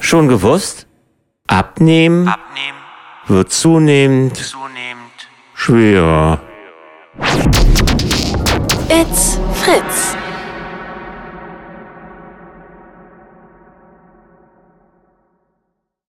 Schon gewusst? Abnehmen Abnehmen, wird zunehmend zunehmend. schwerer. It's Fritz.